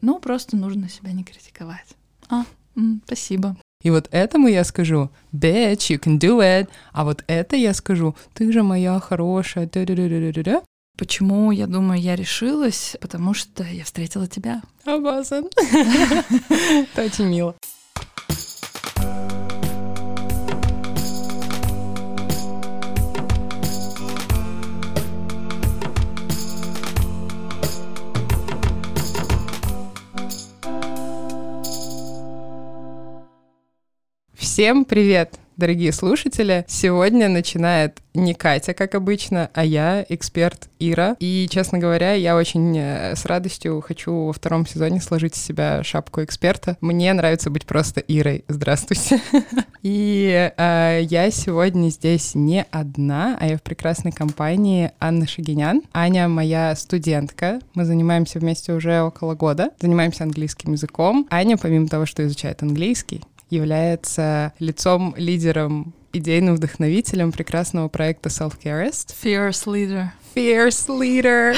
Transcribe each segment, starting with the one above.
Ну, просто нужно себя не критиковать. А, м, спасибо. И вот этому я скажу, bitch, you can do it. А вот это я скажу, ты же моя хорошая. да-да-да-да-да-да». Почему, я думаю, я решилась? Потому что я встретила тебя. Обязан. Это очень мило. Всем привет, дорогие слушатели! Сегодня начинает не Катя, как обычно, а я, эксперт Ира. И, честно говоря, я очень э, с радостью хочу во втором сезоне сложить с себя шапку эксперта. Мне нравится быть просто Ирой. Здравствуйте. И э, я сегодня здесь не одна, а я в прекрасной компании Анны Шагинян. Аня моя студентка. Мы занимаемся вместе уже около года. Занимаемся английским языком. Аня, помимо того, что изучает английский, является лицом, лидером, идейным вдохновителем прекрасного проекта Self-Carist. Fierce leader. Fierce Leader.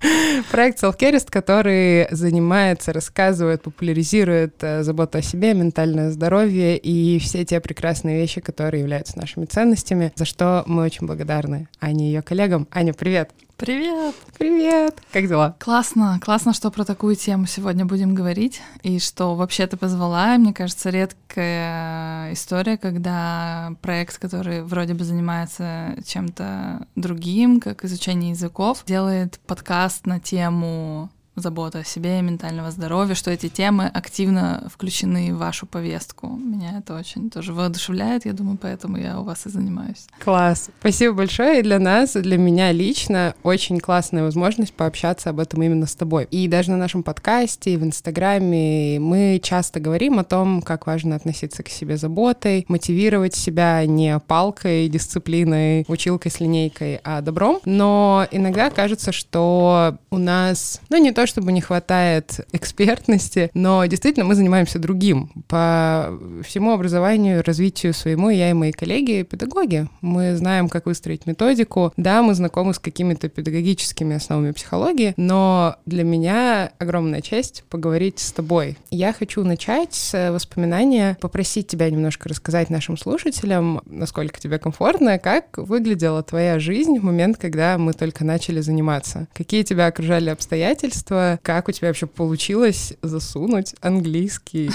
Проект Self-Carist, который занимается, рассказывает, популяризирует э, заботу о себе, ментальное здоровье и все те прекрасные вещи, которые являются нашими ценностями, за что мы очень благодарны Ане и ее коллегам. Аня, привет! Привет! Привет! Как дела? Классно, классно, что про такую тему сегодня будем говорить, и что вообще ты позвала. Мне кажется, редкая история, когда проект, который вроде бы занимается чем-то другим, как изучение языков, делает подкаст на тему забота о себе и ментального здоровья, что эти темы активно включены в вашу повестку. Меня это очень тоже воодушевляет, я думаю, поэтому я у вас и занимаюсь. Класс. Спасибо большое. И для нас, и для меня лично очень классная возможность пообщаться об этом именно с тобой. И даже на нашем подкасте, и в Инстаграме мы часто говорим о том, как важно относиться к себе заботой, мотивировать себя не палкой, дисциплиной, училкой с линейкой, а добром. Но иногда кажется, что у нас, ну не то, чтобы не хватает экспертности, но действительно мы занимаемся другим. По всему образованию, развитию своему я и мои коллеги педагоги. Мы знаем, как выстроить методику. Да, мы знакомы с какими-то педагогическими основами психологии, но для меня огромная честь поговорить с тобой. Я хочу начать с воспоминания, попросить тебя немножко рассказать нашим слушателям, насколько тебе комфортно, как выглядела твоя жизнь в момент, когда мы только начали заниматься. Какие тебя окружали обстоятельства, детства. Как у тебя вообще получилось засунуть английский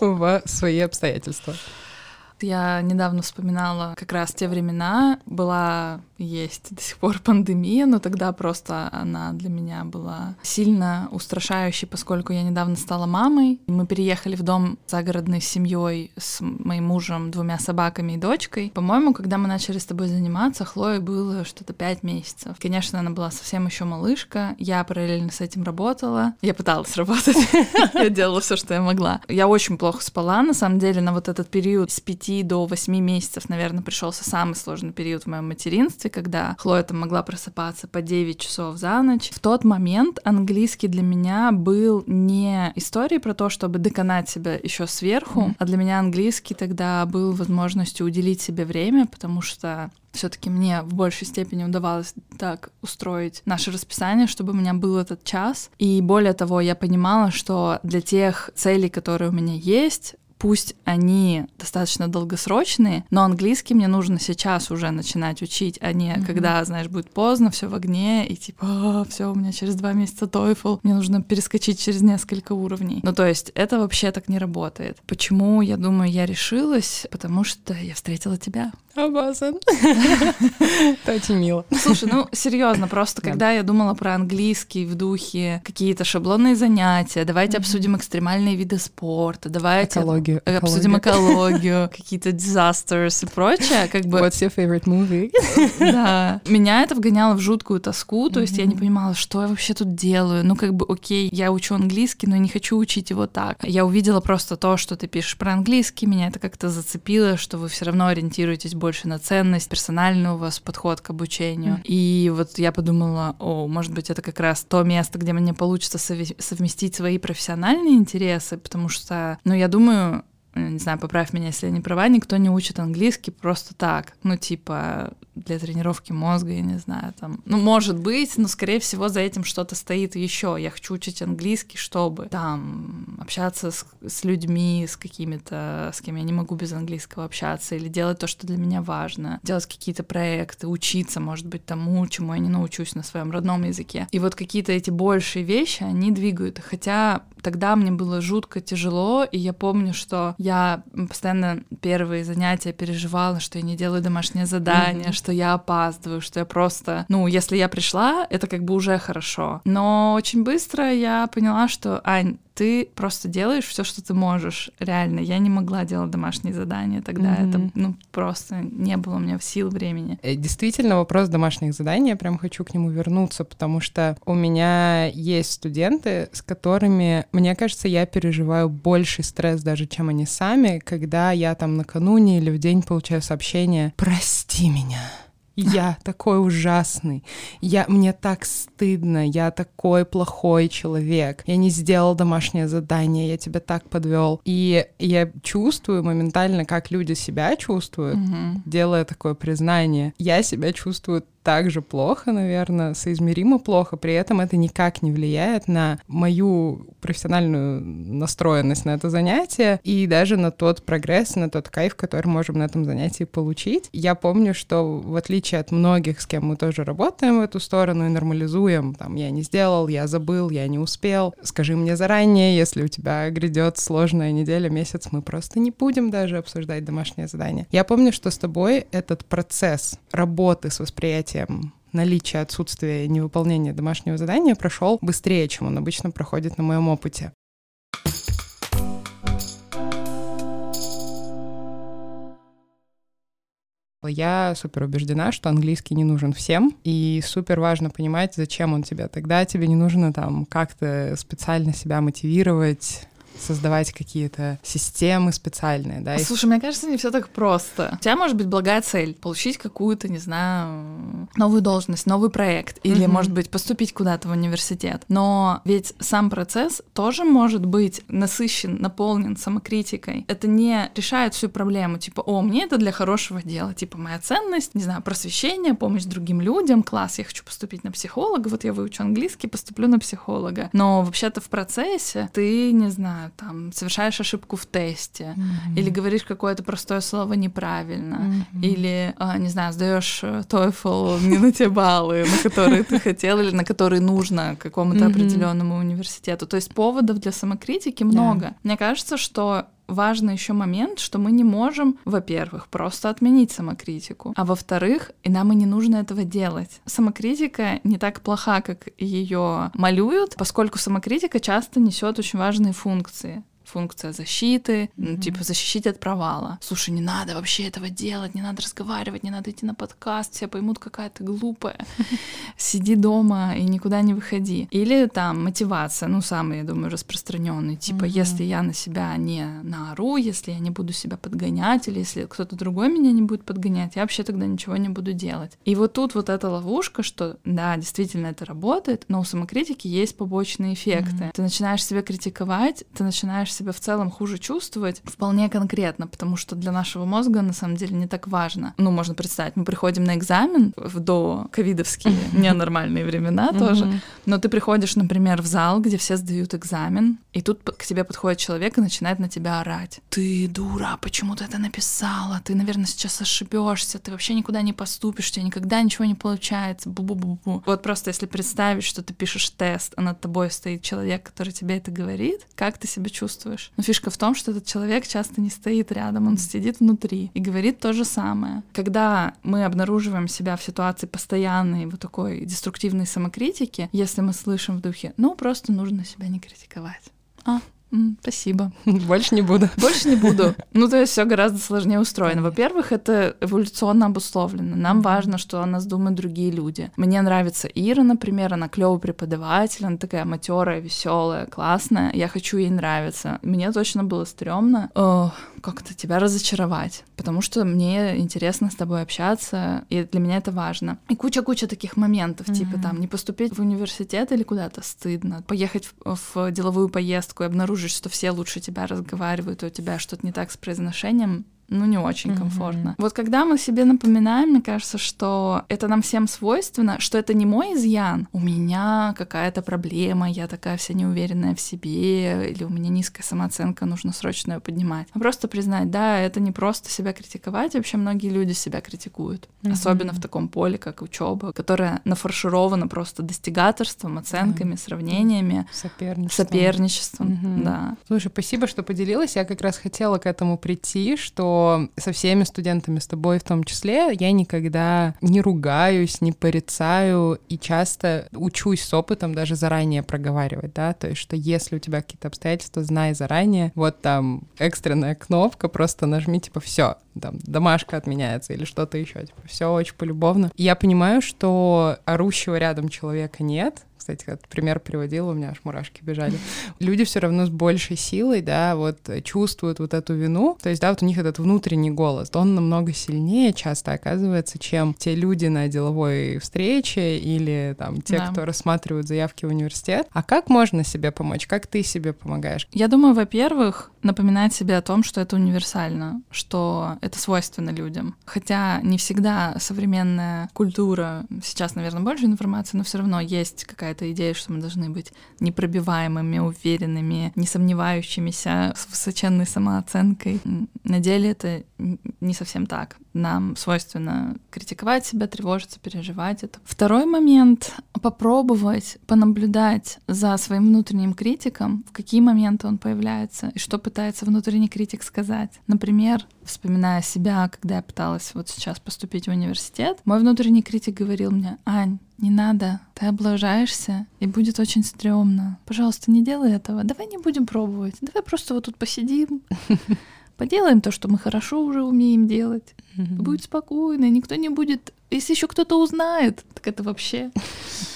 в свои обстоятельства? Я недавно вспоминала как раз те времена. Была есть до сих пор пандемия, но тогда просто она для меня была сильно устрашающей, поскольку я недавно стала мамой. Мы переехали в дом загородной семьей, с моим мужем, двумя собаками и дочкой. По-моему, когда мы начали с тобой заниматься, Хлое было что-то пять месяцев. Конечно, она была совсем еще малышка. Я параллельно с этим работала. Я пыталась работать. Я делала все, что я могла. Я очень плохо спала, на самом деле, на вот этот период с пяти до восьми месяцев, наверное, пришелся самый сложный период в моем материнстве, когда Хлоя там могла просыпаться по 9 часов за ночь. В тот момент английский для меня был не историей про то, чтобы доконать себя еще сверху, mm-hmm. а для меня английский тогда был возможностью уделить себе время, потому что все-таки мне в большей степени удавалось так устроить наше расписание, чтобы у меня был этот час. И более того, я понимала, что для тех целей, которые у меня есть, пусть они достаточно долгосрочные, но английский мне нужно сейчас уже начинать учить, а не mm-hmm. когда, знаешь, будет поздно, все в огне, и типа, «А, все, у меня через два месяца TOEFL, мне нужно перескочить через несколько уровней. Ну, то есть это вообще так не работает. Почему, я думаю, я решилась? Потому что я встретила тебя. Обязан. Это очень мило. Слушай, ну серьезно, просто когда я думала про английский в духе какие-то шаблонные занятия, давайте обсудим экстремальные виды спорта, давайте экологию, обсудим экологию, какие-то disasters и прочее, как бы. What's your favorite movie? Да. Меня это вгоняло в жуткую тоску, то есть я не понимала, что я вообще тут делаю. Ну как бы, окей, я учу английский, но не хочу учить его так. Я увидела просто то, что ты пишешь про английский, меня это как-то зацепило, что вы все равно ориентируетесь больше на ценность, персональный у вас подход к обучению. Mm. И вот я подумала, о, может быть, это как раз то место, где мне получится совместить свои профессиональные интересы, потому что, ну, я думаю, не знаю, поправь меня, если я не права, никто не учит английский просто так. Ну, типа, для тренировки мозга, я не знаю, там, ну, может быть, но, скорее всего, за этим что-то стоит еще. Я хочу учить английский, чтобы там общаться с, с людьми, с какими-то, с кем я не могу без английского общаться, или делать то, что для меня важно, делать какие-то проекты, учиться, может быть, тому, чему я не научусь на своем родном языке. И вот какие-то эти большие вещи, они двигают. Хотя тогда мне было жутко тяжело, и я помню, что я постоянно первые занятия переживала, что я не делаю домашнее задание, mm-hmm. Что я опаздываю, что я просто, ну, если я пришла, это как бы уже хорошо. Но очень быстро я поняла, что, Ань, ты просто делаешь все, что ты можешь. Реально, я не могла делать домашние задания тогда. Mm-hmm. Это ну просто не было у меня сил времени. Э, действительно, вопрос домашних заданий, я прям хочу к нему вернуться, потому что у меня есть студенты, с которыми, мне кажется, я переживаю больший стресс даже, чем они сами, когда я там накануне или в день получаю сообщение «Прости меня». Я такой ужасный. Я, мне так стыдно. Я такой плохой человек. Я не сделал домашнее задание. Я тебя так подвел. И я чувствую моментально, как люди себя чувствуют, угу. делая такое признание. Я себя чувствую так же плохо, наверное, соизмеримо плохо, при этом это никак не влияет на мою профессиональную настроенность на это занятие и даже на тот прогресс, на тот кайф, который можем на этом занятии получить. Я помню, что в отличие от многих, с кем мы тоже работаем в эту сторону и нормализуем, там, я не сделал, я забыл, я не успел, скажи мне заранее, если у тебя грядет сложная неделя, месяц, мы просто не будем даже обсуждать домашнее задание. Я помню, что с тобой этот процесс работы с восприятием восприятием наличия, отсутствия невыполнения домашнего задания прошел быстрее, чем он обычно проходит на моем опыте. Я супер убеждена, что английский не нужен всем, и супер важно понимать, зачем он тебе. Тогда тебе не нужно там как-то специально себя мотивировать, создавать какие-то системы специальные, да. Слушай, мне кажется, не все так просто. У тебя может быть благая цель — получить какую-то, не знаю, новую должность, новый проект, или, mm-hmm. может быть, поступить куда-то в университет. Но ведь сам процесс тоже может быть насыщен, наполнен самокритикой. Это не решает всю проблему, типа, о, мне это для хорошего дела, типа, моя ценность, не знаю, просвещение, помощь другим людям, класс, я хочу поступить на психолога, вот я выучу английский, поступлю на психолога. Но вообще-то в процессе ты, не знаю, там совершаешь ошибку в тесте, mm-hmm. или говоришь какое-то простое слово неправильно, mm-hmm. или, а, не знаю, сдаешь TOEFL не на те баллы, на которые ты хотел, или на которые нужно какому-то определенному университету. То есть поводов для самокритики много. Мне кажется, что важный еще момент, что мы не можем, во-первых, просто отменить самокритику, а во-вторых, и нам и не нужно этого делать. Самокритика не так плоха, как ее малюют, поскольку самокритика часто несет очень важные функции функция защиты, mm-hmm. типа защищить от провала. Слушай, не надо вообще этого делать, не надо разговаривать, не надо идти на подкаст, все поймут, какая ты глупая. Сиди дома и никуда не выходи. Или там мотивация, ну, самый, я думаю, распространенный. Типа, mm-hmm. если я на себя не наору, если я не буду себя подгонять, или если кто-то другой меня не будет подгонять, я вообще тогда ничего не буду делать. И вот тут вот эта ловушка, что да, действительно это работает, но у самокритики есть побочные эффекты. Mm-hmm. Ты начинаешь себя критиковать, ты начинаешь себя себя в целом хуже чувствовать вполне конкретно, потому что для нашего мозга на самом деле не так важно. Ну, можно представить, мы приходим на экзамен в до ковидовские ненормальные времена тоже, но ты приходишь, например, в зал, где все сдают экзамен, и тут к тебе подходит человек и начинает на тебя орать. Ты дура, почему ты это написала? Ты, наверное, сейчас ошибешься, ты вообще никуда не поступишь, у тебя никогда ничего не получается. Бу-бу-бу-бу. Вот просто если представить, что ты пишешь тест, а над тобой стоит человек, который тебе это говорит, как ты себя чувствуешь? Чувствуешь. Но фишка в том, что этот человек часто не стоит рядом, он сидит внутри и говорит то же самое. Когда мы обнаруживаем себя в ситуации постоянной вот такой деструктивной самокритики, если мы слышим в духе, ну просто нужно себя не критиковать. А, Спасибо. Больше не буду. Больше не буду. Ну, то есть все гораздо сложнее устроено. Во-первых, это эволюционно обусловлено. Нам важно, что о нас думают другие люди. Мне нравится Ира, например, она клевый преподаватель, она такая матерая, веселая, классная. Я хочу ей нравиться. Мне точно было стрёмно как-то тебя разочаровать, потому что мне интересно с тобой общаться, и для меня это важно. И куча-куча таких моментов, mm-hmm. типа там не поступить в университет или куда-то стыдно, поехать в, в деловую поездку и обнаружить, что все лучше тебя разговаривают, и у тебя что-то не так с произношением, ну, не очень mm-hmm. комфортно. Вот когда мы себе напоминаем, мне кажется, что это нам всем свойственно, что это не мой изъян, у меня какая-то проблема, я такая вся неуверенная в себе, или у меня низкая самооценка, нужно срочно ее поднимать. А просто признать, да, это не просто себя критиковать, вообще многие люди себя критикуют, mm-hmm. особенно в таком поле, как учеба, которая нафарширована просто достигаторством, оценками, mm-hmm. сравнениями, соперничеством. соперничеством, mm-hmm. да. Слушай, спасибо, что поделилась. Я как раз хотела к этому прийти, что со всеми студентами, с тобой в том числе, я никогда не ругаюсь, не порицаю и часто учусь с опытом даже заранее проговаривать, да, то есть что если у тебя какие-то обстоятельства, знай заранее, вот там экстренная кнопка, просто нажми, типа, все, там, домашка отменяется или что-то еще, типа, все очень полюбовно. И я понимаю, что орущего рядом человека нет, кстати, этот пример приводила, у меня аж мурашки бежали. Люди все равно с большей силой, да, вот чувствуют вот эту вину. То есть, да, вот у них этот внутренний голос, он намного сильнее часто оказывается, чем те люди на деловой встрече или там те, да. кто рассматривают заявки в университет. А как можно себе помочь? Как ты себе помогаешь? Я думаю, во-первых, напоминать себе о том, что это универсально, что это свойственно людям. Хотя не всегда современная культура, сейчас, наверное, больше информации, но все равно есть какая-то идея, что мы должны быть непробиваемыми, уверенными, не сомневающимися, с высоченной самооценкой. На деле это не совсем так. Нам свойственно критиковать себя, тревожиться, переживать это. Второй момент — попробовать понаблюдать за своим внутренним критиком, в какие моменты он появляется и что пытается внутренний критик сказать. Например, вспоминая себя, когда я пыталась вот сейчас поступить в университет, мой внутренний критик говорил мне, Ань, не надо, ты облажаешься, и будет очень стрёмно. Пожалуйста, не делай этого. Давай не будем пробовать. Давай просто вот тут посидим, поделаем то, что мы хорошо уже умеем делать. Будет спокойно, никто не будет... Если еще кто-то узнает, так это вообще...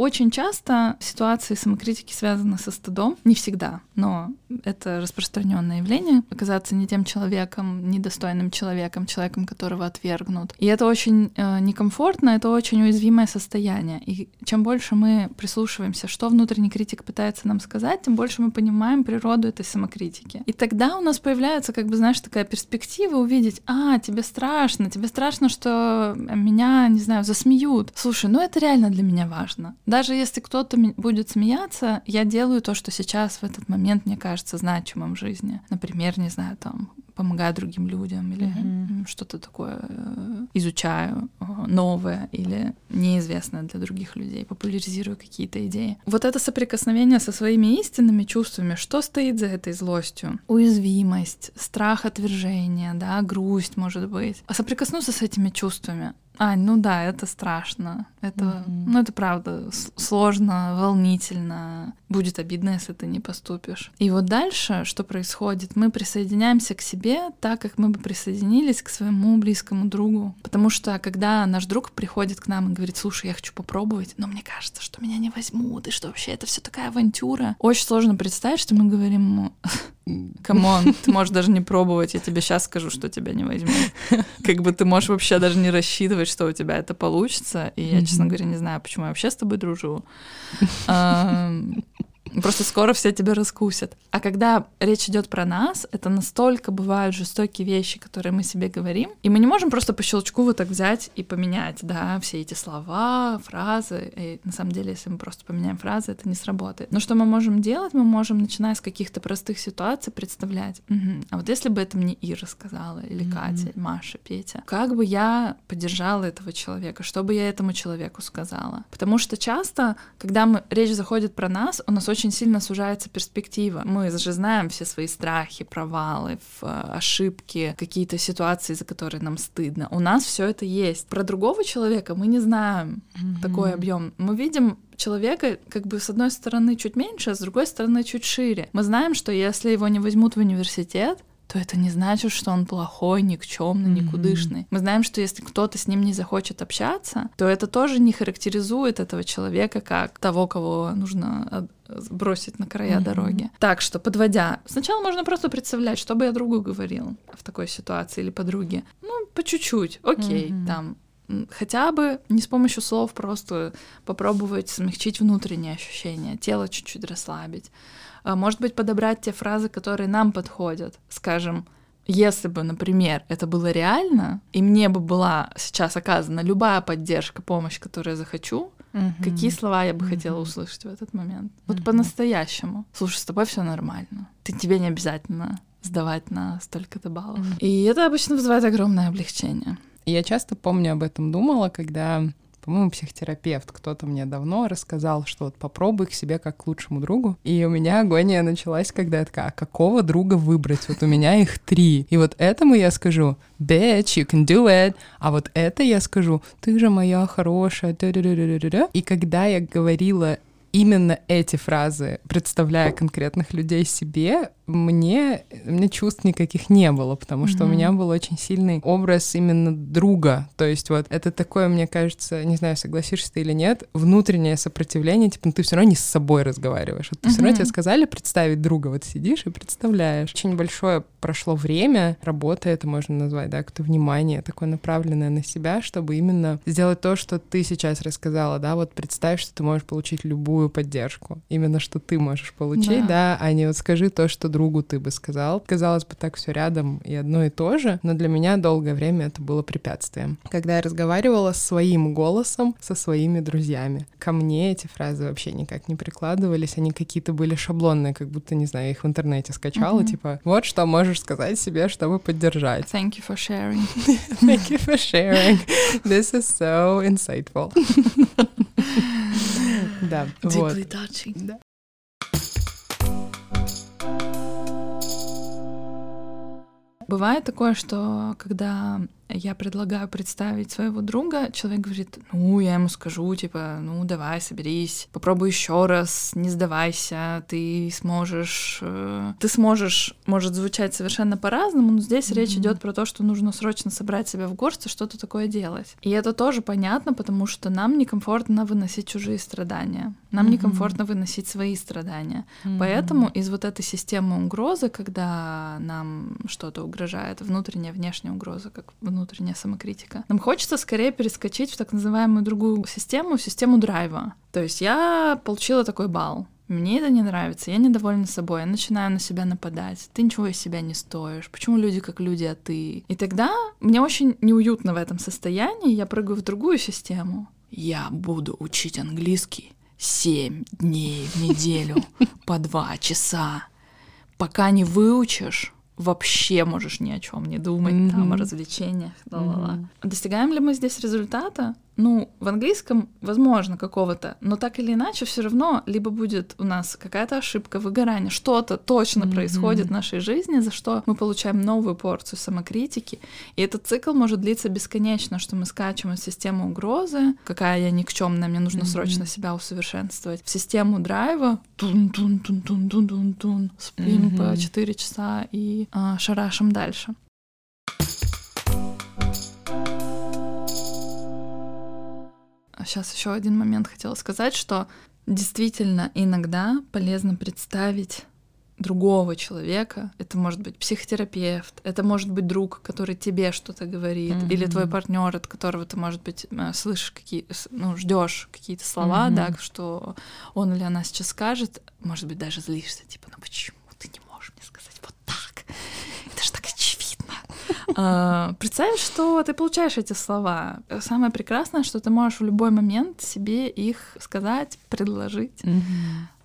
Очень часто ситуации самокритики связаны со стыдом. Не всегда, но это распространенное явление. Оказаться не тем человеком, недостойным человеком, человеком, которого отвергнут. И это очень э, некомфортно, это очень уязвимое состояние. И чем больше мы прислушиваемся, что внутренний критик пытается нам сказать, тем больше мы понимаем природу этой самокритики. И тогда у нас появляется, как бы, знаешь, такая перспектива увидеть, а, тебе страшно, тебе страшно, что меня, не знаю, засмеют. Слушай, ну это реально для меня важно даже если кто-то будет смеяться, я делаю то, что сейчас в этот момент мне кажется значимым в жизни. Например, не знаю, там помогаю другим людям или mm-hmm. что-то такое э, изучаю э, новое или неизвестное для других людей, популяризирую какие-то идеи. Вот это соприкосновение со своими истинными чувствами, что стоит за этой злостью? Уязвимость, страх отвержения, да, грусть, может быть. А соприкоснуться с этими чувствами, а, ну да, это страшно. Это, mm-hmm. ну это правда сложно, волнительно. Будет обидно, если ты не поступишь. И вот дальше, что происходит? Мы присоединяемся к себе так, как мы бы присоединились к своему близкому другу. Потому что когда наш друг приходит к нам и говорит, слушай, я хочу попробовать, но мне кажется, что меня не возьмут, и что вообще это все такая авантюра. Очень сложно представить, что мы говорим ему, come on, ты можешь даже не пробовать, я тебе сейчас скажу, что тебя не возьмут. Как бы ты можешь вообще даже не рассчитывать, что у тебя это получится. И я, честно говоря, не знаю, почему я вообще с тобой дружу. Просто скоро все тебя раскусят. А когда речь идет про нас, это настолько бывают жестокие вещи, которые мы себе говорим, и мы не можем просто по щелчку вот так взять и поменять, да, все эти слова, фразы. И на самом деле, если мы просто поменяем фразы, это не сработает. Но что мы можем делать? Мы можем, начиная с каких-то простых ситуаций, представлять, угу, а вот если бы это мне Ира сказала, или mm-hmm. Катя, Маша, Петя, как бы я поддержала этого человека, что бы я этому человеку сказала? Потому что часто, когда мы, речь заходит про нас, у нас очень очень сильно сужается перспектива. Мы же знаем все свои страхи, провалы, ошибки, какие-то ситуации, за которые нам стыдно. У нас все это есть. Про другого человека мы не знаем mm-hmm. такой объем. Мы видим человека как бы с одной стороны чуть меньше, а с другой стороны чуть шире. Мы знаем, что если его не возьмут в университет, то это не значит, что он плохой, никчемный, никудышный. Mm-hmm. Мы знаем, что если кто-то с ним не захочет общаться, то это тоже не характеризует этого человека как того, кого нужно бросить на края mm-hmm. дороги. Так что, подводя, сначала можно просто представлять, что бы я другу говорил в такой ситуации или подруге. Ну, по чуть-чуть, окей, mm-hmm. там хотя бы не с помощью слов просто попробовать смягчить внутренние ощущения, тело чуть-чуть расслабить. А, может быть, подобрать те фразы, которые нам подходят. Скажем, Если бы, например, это было реально, и мне бы была сейчас оказана любая поддержка, помощь, которую я захочу, угу. какие слова я бы угу. хотела услышать в этот момент? Вот угу. по-настоящему. Слушай, с тобой все нормально. Ты тебе не обязательно сдавать на столько-то баллов. Угу. И это обычно вызывает огромное облегчение. Я часто помню об этом думала, когда по-моему, психотерапевт, кто-то мне давно рассказал, что вот попробуй к себе как к лучшему другу. И у меня агония началась, когда я такая, а какого друга выбрать? Вот у меня их три. И вот этому я скажу, bitch, you can do it. А вот это я скажу, ты же моя хорошая. И когда я говорила именно эти фразы, представляя конкретных людей себе, мне, мне чувств никаких не было, потому что mm-hmm. у меня был очень сильный образ именно друга. То есть вот это такое, мне кажется, не знаю, согласишься ты или нет, внутреннее сопротивление, типа, ну, ты все равно не с собой разговариваешь. Вот mm-hmm. все равно тебе сказали представить друга, вот сидишь и представляешь. Очень большое прошло время, работа это можно назвать, да, как-то внимание такое направленное на себя, чтобы именно сделать то, что ты сейчас рассказала, да, вот представь, что ты можешь получить любую поддержку, именно что ты можешь получить, да, да а не вот скажи то, что друг другу ты бы сказал. Казалось бы, так все рядом и одно и то же, но для меня долгое время это было препятствием. Когда я разговаривала своим голосом со своими друзьями, ко мне эти фразы вообще никак не прикладывались, они какие-то были шаблонные, как будто, не знаю, их в интернете скачала, mm-hmm. типа, вот что можешь сказать себе, чтобы поддержать. Thank you for sharing. Thank you for sharing. This is so insightful. Да, Deeply touching. Да. Бывает такое, что когда я предлагаю представить своего друга, человек говорит, ну, я ему скажу, типа, ну, давай, соберись, попробуй еще раз, не сдавайся, ты сможешь, э, ты сможешь, может звучать совершенно по-разному, но здесь mm-hmm. речь идет про то, что нужно срочно собрать себя в горсть и что-то такое делать. И это тоже понятно, потому что нам некомфортно выносить чужие страдания, нам mm-hmm. некомфортно выносить свои страдания. Mm-hmm. Поэтому из вот этой системы угрозы, когда нам что-то угрожает, внутренняя, внешняя угроза, как внутренняя внутренняя самокритика. Нам хочется скорее перескочить в так называемую другую систему, систему драйва. То есть я получила такой балл, мне это не нравится, я недовольна собой, я начинаю на себя нападать, ты ничего из себя не стоишь, почему люди как люди, а ты? И тогда мне очень неуютно в этом состоянии, я прыгаю в другую систему. Я буду учить английский семь дней в неделю по два часа. Пока не выучишь, вообще можешь ни о чем не думать, mm-hmm. там, о развлечениях, ла-ла-ла. Mm-hmm. Достигаем ли мы здесь результата? Ну, в английском, возможно, какого-то, но так или иначе, все равно либо будет у нас какая-то ошибка, выгорание, что-то точно mm-hmm. происходит в нашей жизни, за что мы получаем новую порцию самокритики. И этот цикл может длиться бесконечно, что мы скачиваем в систему угрозы, какая я никчемная, мне нужно mm-hmm. срочно себя усовершенствовать, в систему драйва, тун-тун-тун-тун-тун-тун-тун, спим mm-hmm. по 4 часа и а, шарашим дальше. Сейчас еще один момент хотела сказать, что действительно иногда полезно представить другого человека. Это может быть психотерапевт, это может быть друг, который тебе что-то говорит, mm-hmm. или твой партнер, от которого ты, может быть, э, слышишь какие, ну, ждешь какие-то слова, mm-hmm. да, что он или она сейчас скажет, может быть, даже злишься, типа, ну почему ты не можешь мне сказать вот так? Это же так а, представь, что ты получаешь эти слова. Самое прекрасное, что ты можешь в любой момент себе их сказать, предложить.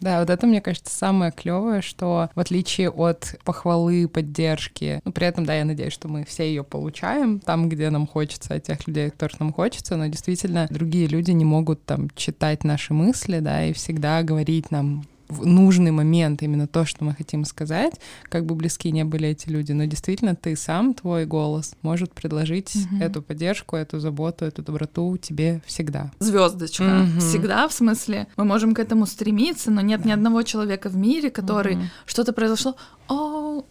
Да, вот это, мне кажется, самое клевое, что в отличие от похвалы, поддержки, ну, при этом, да, я надеюсь, что мы все ее получаем там, где нам хочется, от тех людей, которых нам хочется, но действительно другие люди не могут там читать наши мысли, да, и всегда говорить нам в нужный момент именно то, что мы хотим сказать, как бы близки не были эти люди, но действительно ты сам, твой голос может предложить угу. эту поддержку, эту заботу, эту доброту тебе всегда. Звездочка. Угу. Всегда, в смысле, мы можем к этому стремиться, но нет да. ни одного человека в мире, который угу. что-то произошло, о,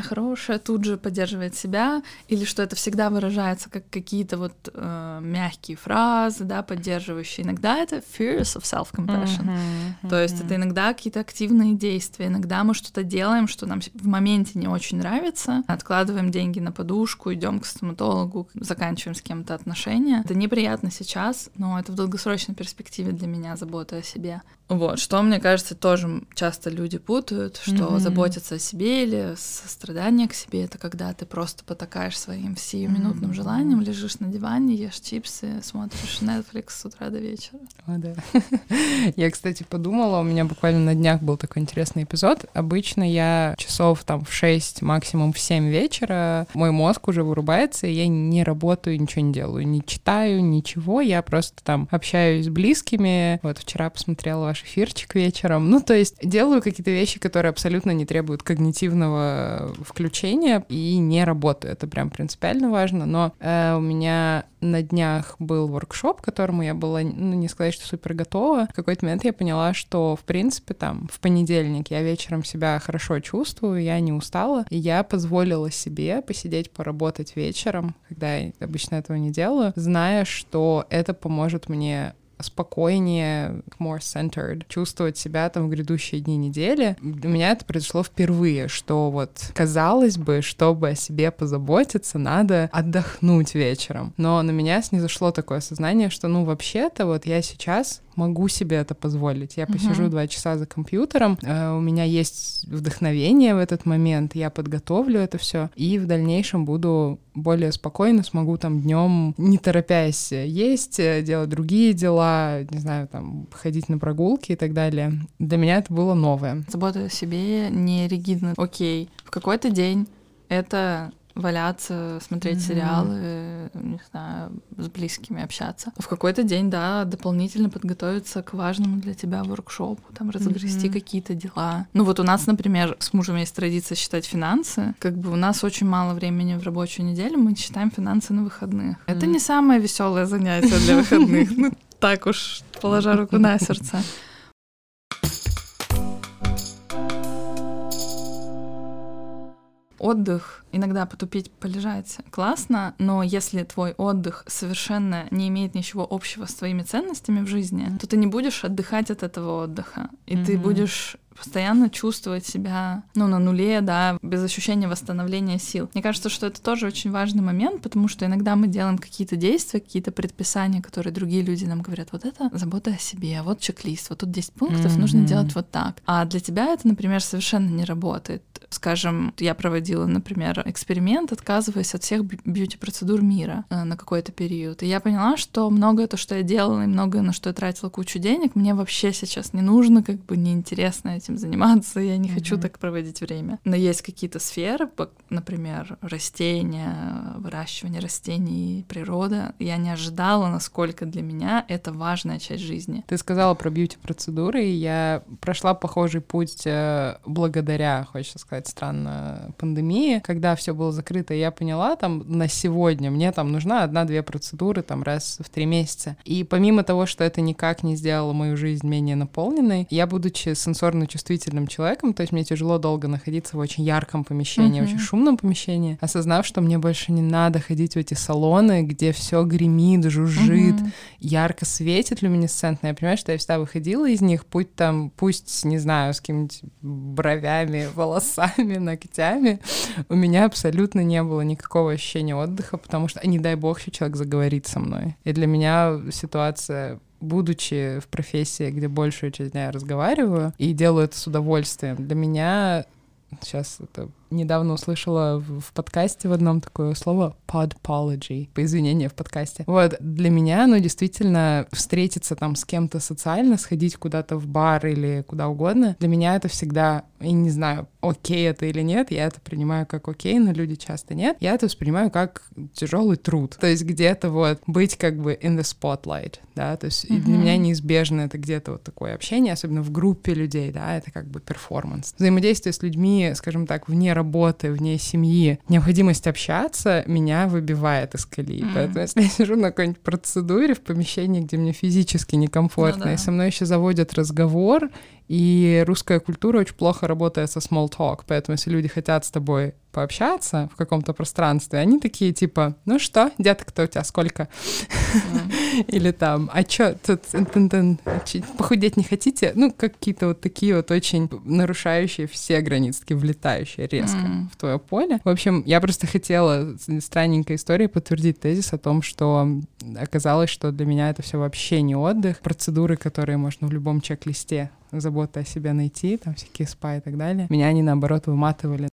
моя хорошая, тут же поддерживает себя, или что это всегда выражается как какие-то вот э, мягкие фразы, да, поддерживающие. Иногда это fears of self-compassion. Uh-huh, uh-huh. То есть это иногда какие-то активные действия, иногда мы что-то делаем, что нам в моменте не очень нравится, откладываем деньги на подушку, идем к стоматологу, заканчиваем с кем-то отношения. Это неприятно сейчас, но это в долгосрочной перспективе для меня забота о себе. Вот, что, мне кажется, тоже часто люди путают, что mm-hmm. заботиться о себе или сострадание к себе — это когда ты просто потакаешь своим сиюминутным mm-hmm. желанием, лежишь на диване, ешь чипсы, смотришь Netflix с утра до вечера. О, да. Я, кстати, подумала, у меня буквально на днях был такой интересный эпизод. Обычно я часов там в 6, максимум в 7 вечера, мой мозг уже вырубается, и я не работаю, ничего не делаю, не читаю, ничего, я просто там общаюсь с близкими. Вот вчера посмотрела ваш эфирчик вечером. Ну, то есть делаю какие-то вещи, которые абсолютно не требуют когнитивного включения и не работаю. Это прям принципиально важно. Но э, у меня на днях был воркшоп, к которому я была, ну, не сказать, что супер готова. В какой-то момент я поняла, что, в принципе, там, в понедельник я вечером себя хорошо чувствую, я не устала, и я позволила себе посидеть, поработать вечером, когда я обычно этого не делаю, зная, что это поможет мне спокойнее, more centered, чувствовать себя там в грядущие дни недели. Для меня это произошло впервые, что вот казалось бы, чтобы о себе позаботиться, надо отдохнуть вечером. Но на меня снизошло такое сознание, что ну вообще-то вот я сейчас могу себе это позволить. Я посижу два часа за компьютером, э, у меня есть вдохновение в этот момент, я подготовлю это все и в дальнейшем буду более спокойно, смогу там днем, не торопясь, есть, э, делать другие дела, не знаю, там, ходить на прогулки и так далее. Для меня это было новое. Забота о себе не ригидно. Окей, в какой-то день это валяться, смотреть mm-hmm. сериалы, не знаю, с близкими общаться. В какой-то день, да, дополнительно подготовиться к важному для тебя воркшопу, там разгрести mm-hmm. какие-то дела. Ну вот у нас, например, с мужем есть традиция считать финансы. Как бы у нас очень мало времени в рабочую неделю, мы считаем финансы на выходных. Mm-hmm. Это не самое веселое занятие для выходных. Ну так уж, положа руку на сердце. Отдых, иногда потупить, полежать классно, но если твой отдых совершенно не имеет ничего общего с твоими ценностями в жизни, то ты не будешь отдыхать от этого отдыха, и mm-hmm. ты будешь постоянно чувствовать себя, ну, на нуле, да, без ощущения восстановления сил. Мне кажется, что это тоже очень важный момент, потому что иногда мы делаем какие-то действия, какие-то предписания, которые другие люди нам говорят, вот это забота о себе, вот чек-лист, вот тут 10 пунктов, mm-hmm. нужно делать вот так. А для тебя это, например, совершенно не работает. Скажем, я проводила, например, эксперимент, отказываясь от всех бьюти-процедур мира э, на какой-то период. И я поняла, что многое то, что я делала, и многое, на что я тратила кучу денег, мне вообще сейчас не нужно, как бы неинтересно этим заниматься, я не mm-hmm. хочу так проводить время. Но есть какие-то сферы, например, растения, выращивание растений, природа. Я не ожидала, насколько для меня это важная часть жизни. Ты сказала про бьюти-процедуры, и я прошла похожий путь э, благодаря, хочется сказать, странно, пандемии, когда все было закрыто, я поняла там на сегодня, мне там нужна одна-две процедуры там раз в три месяца. И помимо того, что это никак не сделало мою жизнь менее наполненной, я, будучи сенсорно чувствительным человеком, то есть мне тяжело долго находиться в очень ярком помещении, mm-hmm. очень шумном помещении, осознав, что мне больше не надо ходить в эти салоны, где все гремит, жужжит, mm-hmm. ярко светит люминесцентно. Я понимаю, что я всегда выходила из них, путь там, пусть, не знаю, с какими-нибудь бровями, волосами, ногтями, у меня абсолютно не было никакого ощущения отдыха, потому что, не дай бог, еще человек заговорит со мной. И для меня ситуация будучи в профессии, где большую часть дня я разговариваю и делаю это с удовольствием, для меня сейчас это недавно услышала в, в подкасте в одном такое слово podpology, по извинения в подкасте. Вот, для меня, ну, действительно, встретиться там с кем-то социально, сходить куда-то в бар или куда угодно, для меня это всегда, я не знаю, окей это или нет, я это принимаю как окей, но люди часто нет. Я это воспринимаю как тяжелый труд. То есть где-то вот быть как бы in the spotlight, да, то есть mm-hmm. для меня неизбежно это где-то вот такое общение, особенно в группе людей, да, это как бы перформанс. Взаимодействие с людьми, скажем так, вне работы, вне семьи, необходимость общаться меня выбивает из колеи. Mm. Поэтому если я сижу на какой-нибудь процедуре в помещении, где мне физически некомфортно, ну, да. и со мной еще заводят разговор, и русская культура очень плохо работает со small talk, поэтому если люди хотят с тобой пообщаться в каком-то пространстве, они такие типа, ну что, детка-то у тебя сколько? Или там, а чё, тут похудеть не хотите? Ну, какие-то вот такие вот очень нарушающие все границы, такие влетающие резко в твое поле. В общем, я просто хотела странненькой историей подтвердить тезис о том, что оказалось, что для меня это все вообще не отдых. Процедуры, которые можно в любом чек-листе забота о себе найти, там всякие спа и так далее. Меня они, наоборот, выматывали.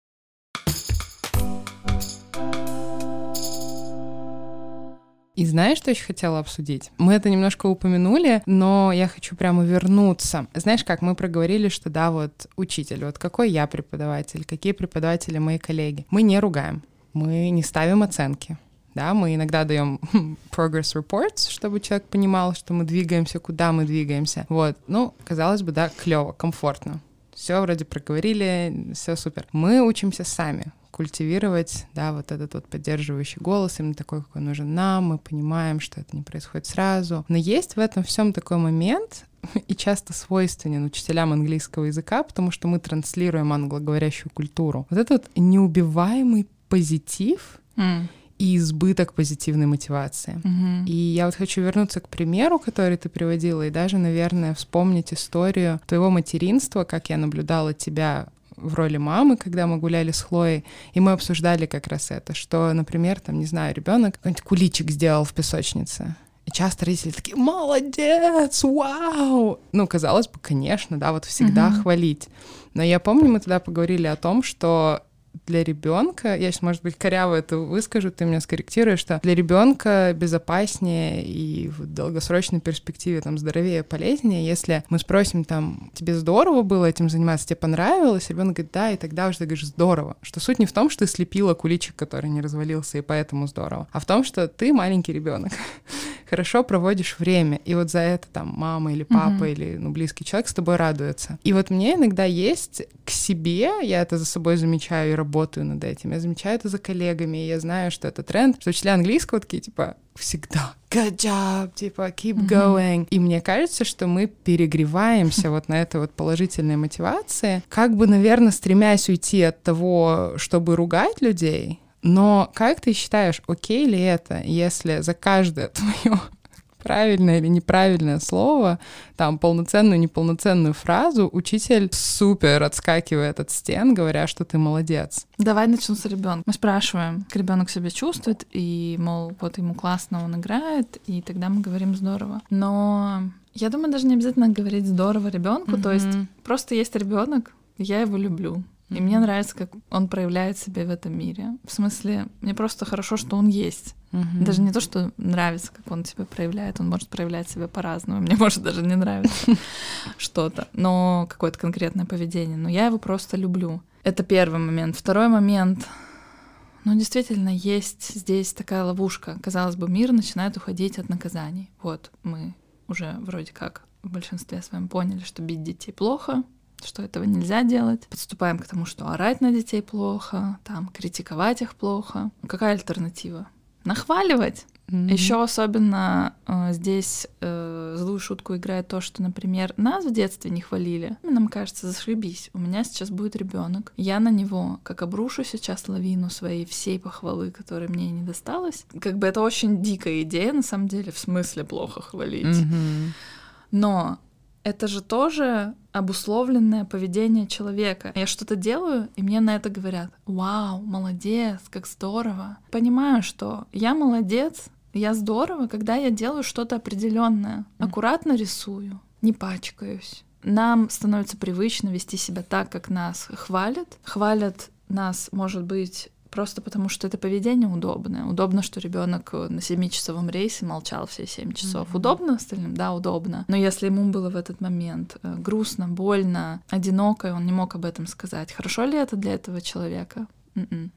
И знаешь, что еще хотела обсудить? Мы это немножко упомянули, но я хочу прямо вернуться. Знаешь, как мы проговорили, что да, вот учитель, вот какой я преподаватель, какие преподаватели мои коллеги. Мы не ругаем, мы не ставим оценки, да, мы иногда даем progress reports, чтобы человек понимал, что мы двигаемся, куда мы двигаемся. Вот, ну, казалось бы, да, клево, комфортно. Все вроде проговорили, все супер. Мы учимся сами культивировать, да, вот этот вот поддерживающий голос, именно такой, какой нужен нам, мы понимаем, что это не происходит сразу. Но есть в этом всем такой момент, и часто свойственен учителям английского языка, потому что мы транслируем англоговорящую культуру. Вот этот неубиваемый позитив mm. И избыток позитивной мотивации. Mm-hmm. И я вот хочу вернуться к примеру, который ты приводила, и даже, наверное, вспомнить историю твоего материнства, как я наблюдала тебя в роли мамы, когда мы гуляли с Хлоей, и мы обсуждали как раз это, что, например, там, не знаю, ребенок какой-нибудь куличик сделал в песочнице, и часто родители такие, молодец, вау! Ну, казалось бы, конечно, да, вот всегда mm-hmm. хвалить. Но я помню, мы тогда поговорили о том, что для ребенка, я сейчас, может быть, коряво это выскажу, ты меня скорректируешь, что для ребенка безопаснее и в долгосрочной перспективе там здоровее, полезнее, если мы спросим там, тебе здорово было этим заниматься, тебе понравилось, ребенок говорит, да, и тогда уже ты говоришь, здорово. Что суть не в том, что ты слепила куличик, который не развалился, и поэтому здорово, а в том, что ты маленький ребенок, хорошо проводишь время, и вот за это там мама или папа mm-hmm. или ну, близкий человек с тобой радуется. И вот мне иногда есть к себе, я это за собой замечаю и работаю над этим. Я замечаю это за коллегами, и я знаю, что это тренд, что учителя английского такие, типа, всегда good job, типа keep going. Mm-hmm. И мне кажется, что мы перегреваемся вот на этой вот положительной мотивации, как бы, наверное, стремясь уйти от того, чтобы ругать людей, но как ты считаешь, окей ли это, если за каждое твое правильное или неправильное слово, там полноценную, неполноценную фразу, учитель супер отскакивает от стен, говоря, что ты молодец. Давай начну с ребенка. Мы спрашиваем, как ребенок себя чувствует, и, мол, вот ему классно, он играет, и тогда мы говорим здорово. Но я думаю, даже не обязательно говорить здорово ребенку, mm-hmm. то есть просто есть ребенок, я его люблю. И мне нравится, как он проявляет себя в этом мире. В смысле, мне просто хорошо, что он есть. Mm-hmm. Даже не то, что нравится, как он себя проявляет, он может проявлять себя по-разному. Мне может даже не нравиться что-то, но какое-то конкретное поведение. Но я его просто люблю. Это первый момент. Второй момент. Ну, действительно, есть здесь такая ловушка. Казалось бы, мир начинает уходить от наказаний. Вот мы уже вроде как в большинстве с вами поняли, что бить детей плохо, что этого нельзя делать. Подступаем к тому, что орать на детей плохо, там критиковать их плохо. Какая альтернатива? Нахваливать. Mm-hmm. Еще особенно э, здесь э, злую шутку играет то, что, например, нас в детстве не хвалили. Нам кажется, зашибись, у меня сейчас будет ребенок. Я на него, как обрушу сейчас лавину своей всей похвалы, которой мне не досталось. Как бы это очень дикая идея, на самом деле, в смысле плохо хвалить. Mm-hmm. Но это же тоже обусловленное поведение человека. Я что-то делаю, и мне на это говорят, вау, молодец, как здорово. Понимаю, что я молодец, я здорово, когда я делаю что-то определенное. Аккуратно рисую, не пачкаюсь. Нам становится привычно вести себя так, как нас хвалят. Хвалят нас, может быть, просто потому что это поведение удобное. Удобно, что ребенок на 7-часовом рейсе молчал все 7 часов. Mm-hmm. Удобно остальным? Да, удобно. Но если ему было в этот момент э, грустно, больно, одиноко, и он не мог об этом сказать, хорошо ли это для этого человека? Mm-mm.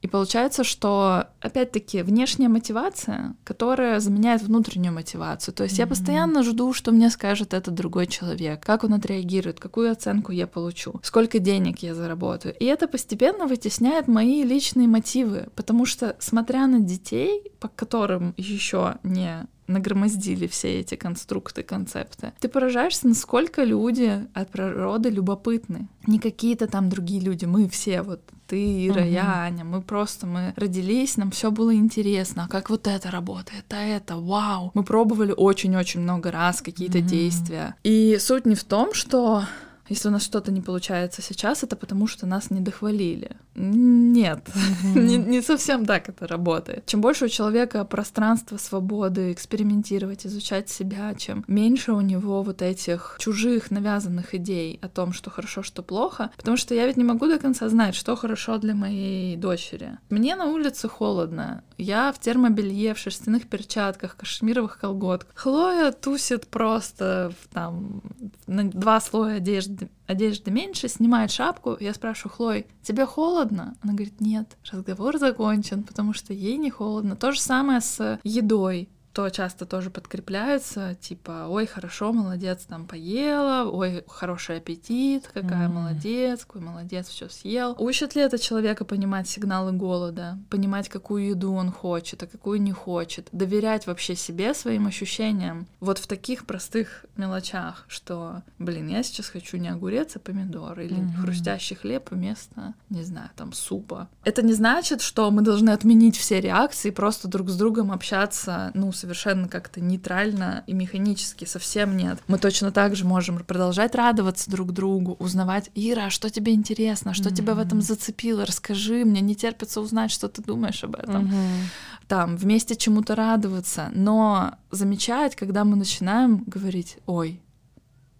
И получается, что опять-таки внешняя мотивация, которая заменяет внутреннюю мотивацию. То есть mm-hmm. я постоянно жду, что мне скажет этот другой человек, как он отреагирует, какую оценку я получу, сколько денег я заработаю. И это постепенно вытесняет мои личные мотивы, потому что смотря на детей, по которым еще не нагромоздили все эти конструкты, концепты. Ты поражаешься, насколько люди от природы любопытны. Не какие-то там другие люди, мы все вот ты, Ира, угу. я, Аня, мы просто, мы родились, нам все было интересно, а как вот это работает, а это, вау. Мы пробовали очень-очень много раз какие-то угу. действия. И суть не в том, что если у нас что-то не получается сейчас, это потому что нас не дохвалили. Нет, не, не совсем так это работает. Чем больше у человека пространства, свободы, экспериментировать, изучать себя, чем меньше у него вот этих чужих навязанных идей о том, что хорошо, что плохо. Потому что я ведь не могу до конца знать, что хорошо для моей дочери. Мне на улице холодно. Я в термобелье, в шерстяных перчатках, кашемировых колготках. Хлоя тусит просто в, там на два слоя одежды, одежды меньше, снимает шапку. Я спрашиваю, Хлой, тебе холодно? Она говорит, нет. Разговор закончен, потому что ей не холодно. То же самое с едой то часто тоже подкрепляются, типа, ой, хорошо, молодец, там поела, ой, хороший аппетит, какая mm. молодец, какой молодец, все съел. Учит ли это человека понимать сигналы голода, понимать, какую еду он хочет, а какую не хочет, доверять вообще себе, своим ощущениям, вот в таких простых мелочах, что, блин, я сейчас хочу не огурец, а помидор, или mm-hmm. хрустящий хлеб вместо, не знаю, там, супа. Это не значит, что мы должны отменить все реакции, просто друг с другом общаться, ну, совершенно как-то нейтрально и механически, совсем нет. Мы точно так же можем продолжать радоваться друг другу, узнавать, Ира, а что тебе интересно, что mm-hmm. тебя в этом зацепило, расскажи, мне не терпится узнать, что ты думаешь об этом. Mm-hmm. Там, вместе чему-то радоваться, но замечать, когда мы начинаем говорить, ой,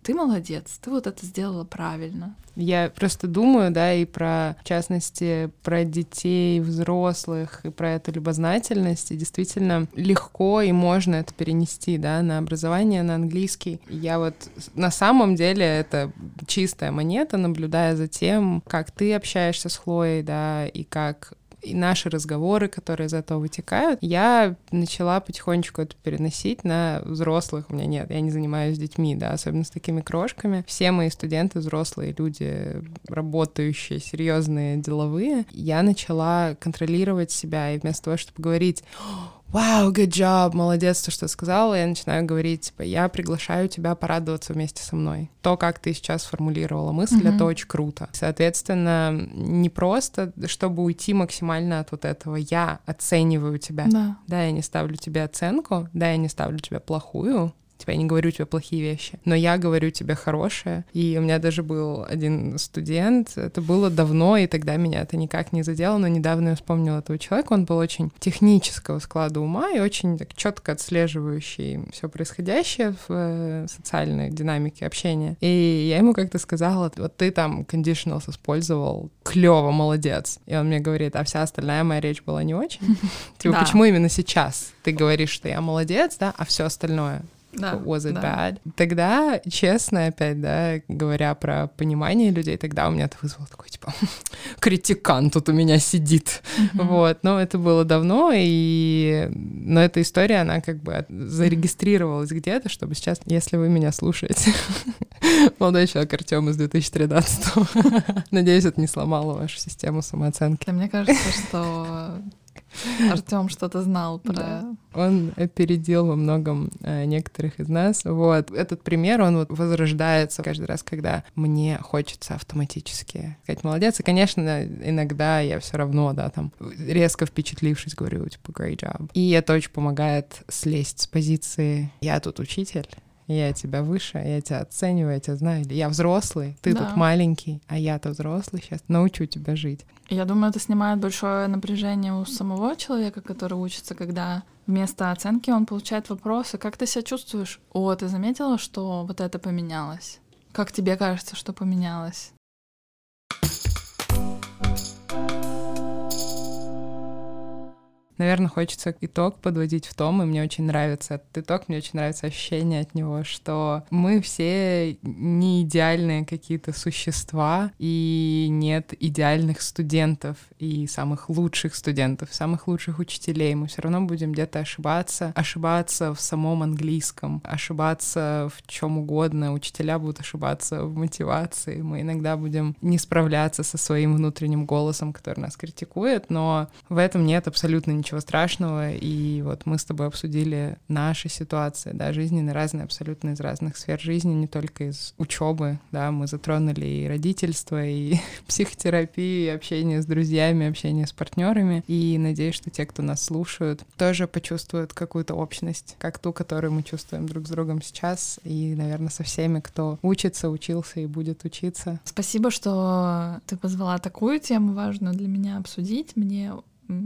ты молодец, ты вот это сделала правильно. Я просто думаю, да, и про, в частности, про детей, взрослых, и про эту любознательность. И действительно легко и можно это перенести, да, на образование, на английский. Я вот на самом деле это чистая монета, наблюдая за тем, как ты общаешься с Хлоей, да, и как и наши разговоры, которые из этого вытекают, я начала потихонечку это переносить на взрослых. У меня нет, я не занимаюсь детьми, да, особенно с такими крошками. Все мои студенты взрослые люди, работающие, серьезные, деловые. Я начала контролировать себя, и вместо того, чтобы говорить вау, good job, молодец, то, что сказала, я начинаю говорить, типа, я приглашаю тебя порадоваться вместе со мной. То, как ты сейчас сформулировала мысль, mm-hmm. это очень круто. Соответственно, не просто, чтобы уйти максимально от вот этого, я оцениваю тебя. Да. Да, я не ставлю тебе оценку, да, я не ставлю тебе плохую, Типа, я не говорю тебе плохие вещи, но я говорю тебе хорошее. И у меня даже был один студент, это было давно, и тогда меня это никак не задело, но недавно я вспомнила этого человека, он был очень технического склада ума и очень так четко отслеживающий все происходящее в э, социальной динамике общения. И я ему как-то сказала, вот ты там conditionals использовал, клево, молодец. И он мне говорит, а вся остальная моя речь была не очень. Типа, почему именно сейчас ты говоришь, что я молодец, да, а все остальное да, was it да. bad? Тогда, честно, опять, да, говоря про понимание людей, тогда у меня это вызвало такой, типа, критикан тут у меня сидит. Mm-hmm. Вот, но это было давно, и... Но эта история, она как бы зарегистрировалась где-то, чтобы сейчас, если вы меня слушаете, молодой человек Артем из 2013 надеюсь, это не сломало вашу систему самооценки. Мне кажется, что Артем что-то знал про... Да. Он опередил во многом э, некоторых из нас. Вот. Этот пример, он вот возрождается каждый раз, когда мне хочется автоматически сказать «молодец». И, конечно, иногда я все равно, да, там, резко впечатлившись, говорю, типа «great job». И это очень помогает слезть с позиции «я тут учитель», я тебя выше, я тебя оцениваю, я тебя знаю. Я взрослый, ты да. тут маленький, а я-то взрослый, сейчас научу тебя жить. Я думаю, это снимает большое напряжение у самого человека, который учится, когда вместо оценки он получает вопросы, как ты себя чувствуешь? О, ты заметила, что вот это поменялось? Как тебе кажется, что поменялось? Наверное, хочется итог подводить в том, и мне очень нравится этот итог, мне очень нравится ощущение от него, что мы все не идеальные какие-то существа, и нет идеальных студентов и самых лучших студентов, самых лучших учителей. Мы все равно будем где-то ошибаться, ошибаться в самом английском, ошибаться в чем угодно. Учителя будут ошибаться в мотивации. Мы иногда будем не справляться со своим внутренним голосом, который нас критикует, но в этом нет абсолютно ничего ничего страшного. И вот мы с тобой обсудили наши ситуации, да, жизненные, разные, абсолютно из разных сфер жизни, не только из учебы, да, мы затронули и родительство, и психотерапию, и общение с друзьями, общение с партнерами. И надеюсь, что те, кто нас слушают, тоже почувствуют какую-то общность, как ту, которую мы чувствуем друг с другом сейчас, и, наверное, со всеми, кто учится, учился и будет учиться. Спасибо, что ты позвала такую тему важную для меня обсудить. Мне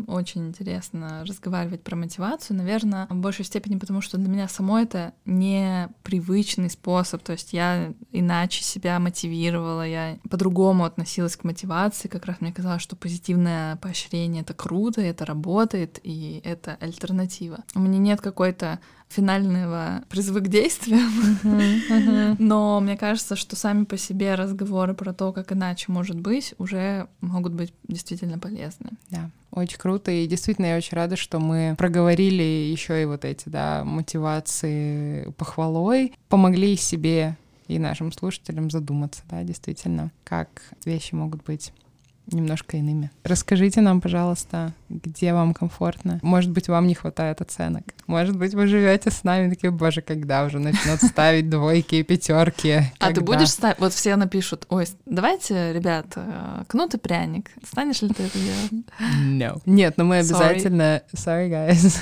очень интересно разговаривать про мотивацию, наверное, в большей степени потому, что для меня само это не привычный способ, то есть я иначе себя мотивировала, я по-другому относилась к мотивации, как раз мне казалось, что позитивное поощрение — это круто, это работает, и это альтернатива. У меня нет какой-то финального призыва к действиям. Но мне кажется, что сами по себе разговоры про то, как иначе может быть, уже могут быть действительно полезны. Да, очень круто. И действительно, я очень рада, что мы проговорили еще и вот эти, да, мотивации похвалой, помогли себе и нашим слушателям задуматься, да, действительно, как вещи могут быть немножко иными. Расскажите нам, пожалуйста, где вам комфортно. Может быть, вам не хватает оценок. Может быть, вы живете с нами такие, боже, когда уже начнут ставить двойки и пятерки. А ты будешь ставить? Вот все напишут, ой, давайте, ребят, э, кнут и пряник. Станешь ли ты это делать? No. Нет, но мы обязательно... Sorry, guys.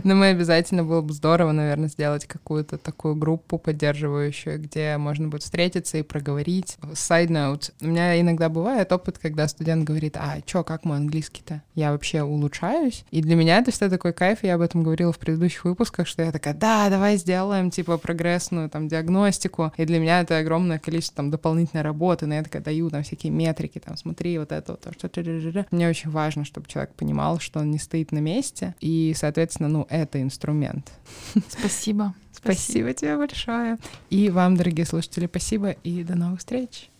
но мы обязательно было бы здорово, наверное, сделать какую-то такую группу поддерживающую, где можно будет встретиться и проговорить. Side note. У меня иногда бывает опыт, когда студент говорит, а чё, как мой английский-то? Я вообще улучшаюсь. И для меня это всегда такой кайф, я об этом говорила в предыдущих выпусках, что я такая, да, давай сделаем, типа, прогрессную там диагностику. И для меня это огромное количество там дополнительной работы, но я такая даю там всякие метрики, там, смотри, вот это, вот, то, что... Мне очень важно, чтобы человек понимал, что он не стоит на месте, и, соответственно, ну, это инструмент. Спасибо. Спасибо тебе большое. И вам, дорогие слушатели, спасибо, и до новых встреч.